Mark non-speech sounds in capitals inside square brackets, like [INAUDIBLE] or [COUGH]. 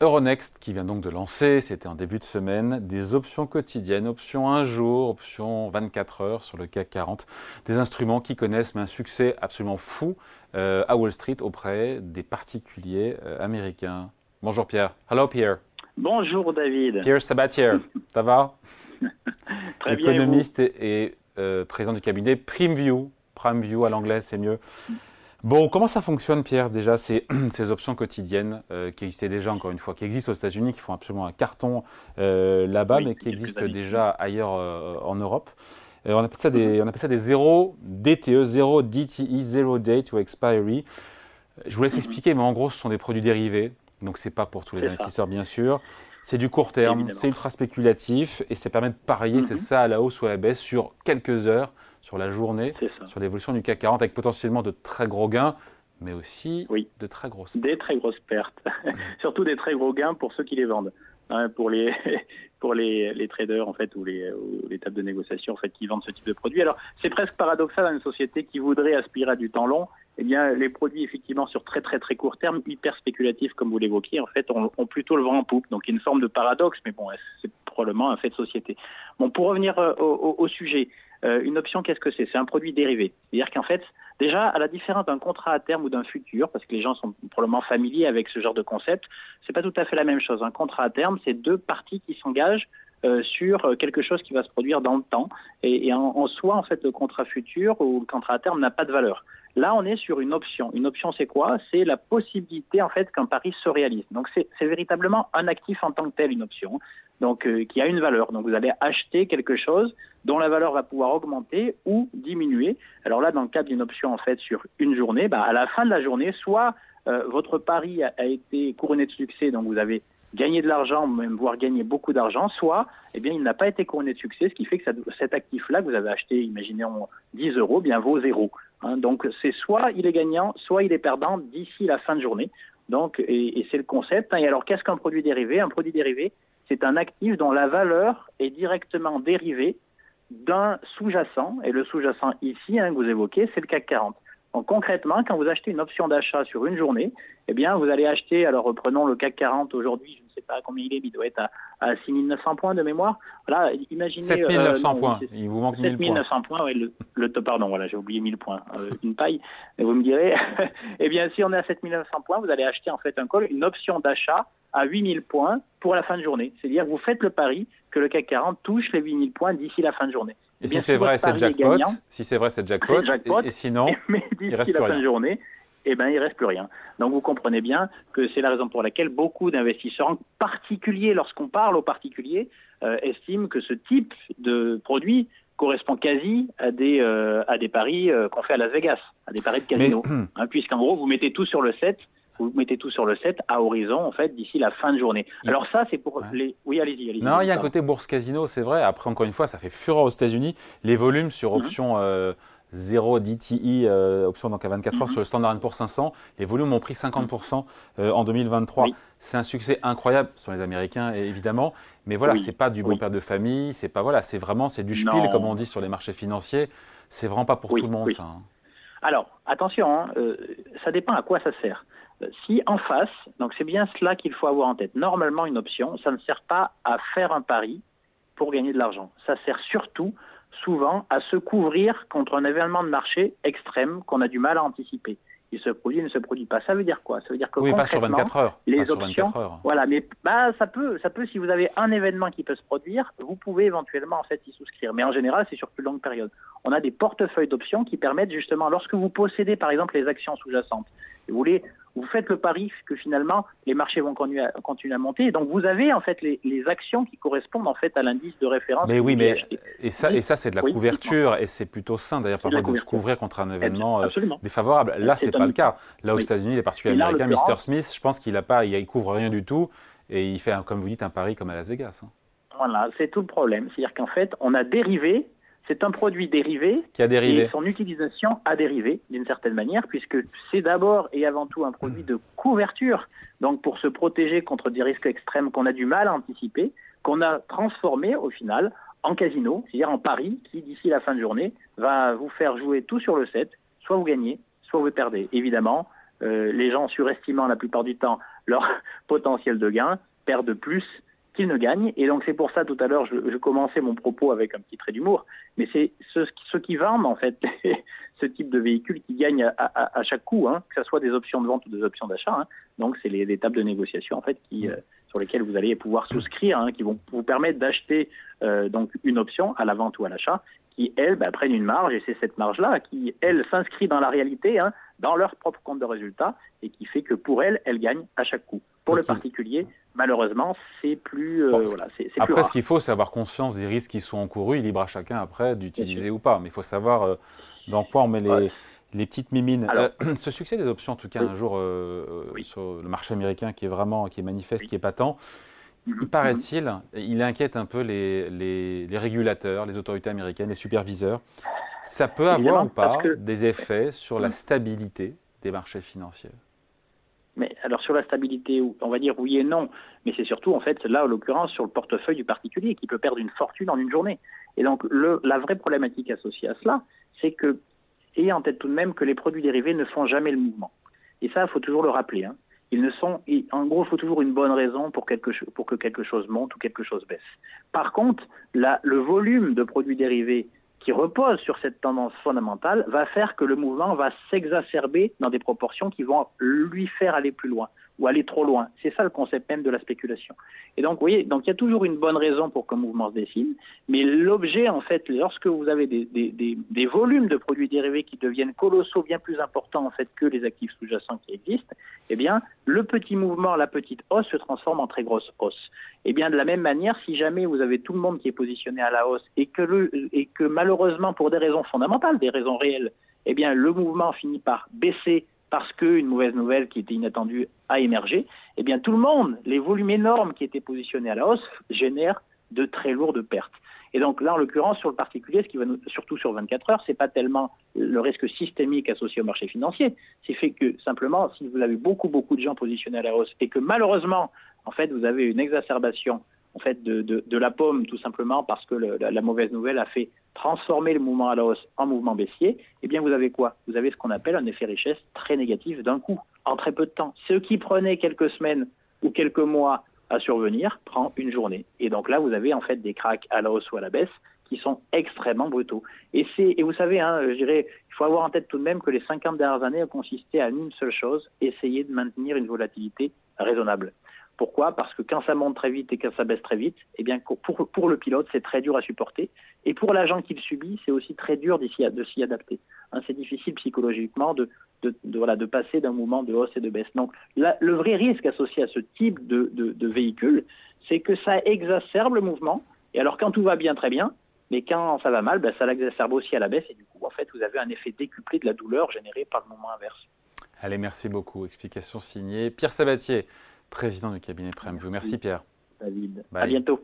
Euronext qui vient donc de lancer, c'était en début de semaine, des options quotidiennes, options 1 jour, options 24 heures sur le CAC 40, des instruments qui connaissent un succès absolument fou euh, à Wall Street auprès des particuliers euh, américains. Bonjour Pierre. Hello Pierre. Bonjour David. Pierre Sabatier, [LAUGHS] ça va? Très bien. Économiste et, euh, président du cabinet PrimeView. PrimeView à l'anglais, c'est mieux. Bon, comment ça fonctionne, Pierre, déjà, ces, [CLEARS THROAT] ces options quotidiennes euh, qui existaient déjà, encore une fois, qui existent aux États-Unis, qui font absolument un carton euh, là-bas, Oui, mais qui existent déjà ailleurs euh, en Europe? On, appelle ça des, on appelle ça des zéro DTE, zéro DTE, zero day to expiry. Je vous laisse expliquer, mais en gros, ce sont des produits dérivés, donc c'est pas pour tous les investisseurs, bien sûr. C'est du court terme, c'est ultra spéculatif, et ça permet de parier, c'est Mhm. ça, à la hausse ou à la baisse, sur quelques heures, sur la journée sur l'évolution du CAC 40 avec potentiellement de très gros gains, mais aussi Oui. de très grosses. Des très grosses pertes. [LAUGHS] Surtout des très gros gains pour ceux qui les vendent. Hein, pour les [LAUGHS] pour les, les traders en fait ou les, ou les tables de négociation en fait qui vendent ce type de produits. Alors c'est presque paradoxal dans une société qui voudrait aspirer à du temps long. Eh bien les produits effectivement sur très très très court terme, hyper spéculatifs comme vous l'évoquiez, en fait ont, plutôt le vent en poupe. Donc une forme de paradoxe, mais bon c'est probablement un fait de société. Bon pour revenir euh, au, au- au sujet, euh, une option qu'est-ce que c'est? C'est un produit dérivé. C'est-à-dire qu'en fait Déjà, à la différence d'un contrat à terme ou d'un futur, parce que les gens sont probablement familiers avec ce genre de concept, c'est pas tout à fait la même chose. Un contrat à terme, c'est deux parties qui s'engagent euh, sur euh, quelque chose qui va se produire dans le temps. Et, et en, en soi, en fait, le contrat futur ou le contrat à terme n'a pas de valeur. Là, on est sur une option. Une option, c'est quoi? C'est la possibilité, en fait, qu'un pari se réalise. Donc, c'est véritablement un actif en tant que tel, une option, donc euh, qui a une valeur. Donc, vous allez acheter quelque chose dont la valeur va pouvoir augmenter ou diminuer. Alors là, dans le cadre d'une option, en fait, sur une journée, bah, à la fin de la journée, soit euh, votre pari a, été couronné de succès, donc vous avez gagné de l'argent, même voire gagné beaucoup d'argent, soit eh bien, il n'a pas été couronné de succès, ce qui fait que cet actif-là que vous avez acheté, imaginons 10 euros, bien vaut zéro. Hein, donc c'est soit il est gagnant, soit il est perdant d'ici la fin de journée. Donc et, c'est le concept. hein. Et alors qu'est-ce qu'un produit dérivé? Un produit dérivé, c'est un actif dont la valeur est directement dérivée d'un sous-jacent. Et le sous-jacent ici, hein, que vous évoquez, c'est le CAC 40. Donc concrètement, quand vous achetez une option d'achat sur une journée, eh bien vous allez acheter, alors reprenons le CAC 40 aujourd'hui, sais pas combien il est, mais il doit être à, à 6900 points de mémoire. Voilà, imaginez... 7900 euh, points. Il vous manque 1000 points. 7900 points, ouais, le, le top, pardon, voilà, j'ai oublié 1000 points, euh, une paille. Et vous me direz, [LAUGHS] eh bien, si on est à 7900 points, vous allez acheter en fait un call, une option d'achat à 8000 points pour la fin de journée. C'est-à-dire que vous faites le pari que le CAC 40 touche les 8000 points d'ici la fin de journée. Et Eh si c'est si vrai, c'est jackpot. gagnant, Si c'est vrai, c'est [LAUGHS] jackpot. Jackpot. Et, et sinon, [LAUGHS] mais il reste la fin de journée, eh ben, il reste plus rien. Donc vous comprenez bien que c'est la raison pour laquelle beaucoup d'investisseurs, en particulier lorsqu'on parle aux particuliers, euh, estiment que ce type de produit correspond quasi à des, euh, à des paris euh, qu'on fait à Las Vegas, à des paris de mais casino. Hein, Puisqu'en gros, vous mettez tout sur le set, vous mettez tout sur le set à horizon, en fait, d'ici la fin de journée. Alors ça, c'est pour Ouais. les... Oui, allez-y, allez-y. non, il y a un côté bourse casino, c'est vrai. Après, encore une fois, ça fait fureur aux États-Unis. Les volumes sur Mhm. option euh, 0 DTI, euh, option donc à 24 heures Mhm. sur le Standard Poor's 500, les volumes ont pris 50% euh, en 2023. Oui. C'est un succès incroyable sur les Américains, évidemment. Mais voilà, Oui. c'est pas du bon Oui. père de famille. C'est pas voilà, c'est vraiment c'est du spiel Non. comme on dit sur les marchés financiers. C'est vraiment pas pour tout le monde ça. hein. Alors, attention, hein, euh, ça dépend à quoi ça sert. Si en face, donc c'est bien cela qu'il faut avoir en tête. Normalement, une option, ça ne sert pas à faire un pari pour gagner de l'argent. Ça sert surtout, souvent, à se couvrir contre un événement de marché extrême qu'on a du mal à anticiper. Il se produit, il ne se produit pas. Ça veut dire quoi? Ça veut dire que Oui, pas sur concrètement, 24 heures. les pas sur options, 24 heures. voilà, mais bah, ça peut, ça peut, si vous avez un événement qui peut se produire, vous pouvez éventuellement en fait y souscrire. Mais en général, c'est sur plus longue période. On a des portefeuilles d'options qui permettent justement, lorsque vous possédez par exemple les actions sous-jacentes, et vous voulez, vous faites le pari que finalement les marchés vont continuer à, continuer à monter. Et donc vous avez en fait les, les actions qui correspondent en fait à l'indice de référence. Mais oui, mais et ça, et ça c'est de la Oui, couverture et c'est plutôt sain d'ailleurs de parfois de se couvrir contre un événement euh, défavorable. Là, C'est pas le cas. Là, aux Oui. États-Unis, les particuliers là, américains, Mr. Smith, je pense qu'il a pas, il, couvre rien du tout et il fait, comme vous dites, un pari comme à Las Vegas. hein. Voilà, c'est tout le problème. C'est-à-dire qu'en fait, on a dérivé. C'est un produit dérivé Qui a dérivé. Et son utilisation a dérivé d'une certaine manière, puisque c'est d'abord et avant tout un produit de couverture, donc pour se protéger contre des risques extrêmes qu'on a du mal à anticiper, qu'on a transformé au final en casino, c'est-à-dire en pari qui, d'ici la fin de journée, va vous faire jouer tout sur le set, soit vous gagnez, soit vous perdez. Évidemment, les gens surestimant la plupart du temps leur [LAUGHS] potentiel de gain perdent plus qu'ils ne gagnent. Et donc c'est pour ça tout à l'heure je, commençais mon propos avec un petit trait d'humour, mais c'est ceux, qui vendent en fait [LAUGHS] ce type de véhicule qui gagnent à, chaque coup, hein, que ce soit des options de vente ou des options d'achat. Hein. Donc c'est les, étapes de négociation en fait qui sur lesquelles vous allez pouvoir souscrire, hein, qui vont vous permettre d'acheter euh, donc une option à la vente ou à l'achat, qui elles bah, prennent une marge et c'est cette marge-là qui elle s'inscrit dans la réalité, hein, dans leur propre compte de résultat et qui fait que pour elles, elles gagnent à chaque coup. Pour le particulier, malheureusement, c'est plus. Euh, voilà, c'est, après, ce qu'il faut, c'est avoir conscience des risques qui sont encourus. Il libre à chacun après d'utiliser ou pas, mais il faut savoir euh, dans quoi on met les les petites mimines. Euh, [CLEARS THROAT] ce succès des options, en tout cas, un jour sur le marché américain qui est vraiment, qui est manifeste, qui est patent, mhm. il paraît-il, il inquiète un peu les, les, régulateurs, les autorités américaines, les superviseurs. Ça peut avoir ou pas des effets sur la stabilité des marchés financiers mais alors sur la stabilité, on va dire oui et non, mais c'est surtout en fait là en l'occurrence sur le portefeuille du particulier qui peut perdre une fortune en une journée. Et donc le, la vraie problématique associée à cela, c'est que ayez en tête tout de même que les produits dérivés ne font jamais le mouvement. Et ça, il faut toujours le rappeler. Hein. Ils ne sont, en gros, il faut toujours une bonne raison pour, quelque, pour que quelque chose monte ou quelque chose baisse. Par contre, la, le volume de produits dérivés qui repose sur cette tendance fondamentale va faire que le mouvement va s'exacerber dans des proportions qui vont lui faire aller plus loin ou aller trop loin. C'est ça le concept même de la spéculation. Et donc, vous voyez, donc il y a toujours une bonne raison pour qu'un mouvement se dessine, mais l'objet, en fait, lorsque vous avez des, volumes de produits dérivés qui deviennent colossaux, bien plus importants en fait que les actifs sous-jacents qui existent, eh bien, le petit mouvement, la petite hausse se transforme en très grosse hausse. Eh bien, de la même manière, si jamais vous avez tout le monde qui est positionné à la hausse et que, le, et que malheureusement, pour des raisons fondamentales, des raisons réelles, eh bien, le mouvement finit par baisser parce qu'une mauvaise nouvelle qui était inattendue a émergé, eh bien tout le monde, les volumes énormes qui étaient positionnés à la hausse, génèrent de très lourdes pertes. Et donc là, en l'occurrence, sur le particulier, ce qui va nous, surtout sur 24 heures, c'est pas tellement le risque systémique associé au marché financier, c'est fait que simplement, si vous avez beaucoup beaucoup de gens positionnés à la hausse et que malheureusement, en fait, vous avez une exacerbation en fait de, la pomme tout simplement parce que la, mauvaise nouvelle a fait transformer le mouvement à la hausse en mouvement baissier, eh bien vous avez quoi? Vous avez ce qu'on appelle un effet richesse très négatif d'un coup, en très peu de temps. Ce qui prenait quelques semaines ou quelques mois à survenir prend une journée. Et donc là, vous avez en fait des cracks à la hausse ou à la baisse qui sont extrêmement brutaux. Et, et vous savez, hein, je dirais, il faut avoir en tête tout de même que les 50 dernières années ont consisté à une seule chose, essayer de maintenir une volatilité raisonnable. Pourquoi? Parce que quand ça monte très vite et quand ça baisse très vite, eh bien pour, le pilote, c'est très dur à supporter. Et pour l'agent qui le subit, c'est aussi très dur de s'y adapter. Hein, c'est difficile psychologiquement de, passer d'un mouvement de hausse et de baisse. Donc le vrai risque associé à ce type de, de véhicule, c'est que ça exacerbe le mouvement. Et alors quand tout va bien, très bien, mais quand ça va mal, ben, ça l'exacerbe aussi à la baisse. Et du coup, en fait, vous avez un effet décuplé de la douleur générée par le mouvement inverse. Allez, merci beaucoup. Explication signée. Pierre Sabatier président du cabinet PremView. Merci Pierre. David. À bientôt.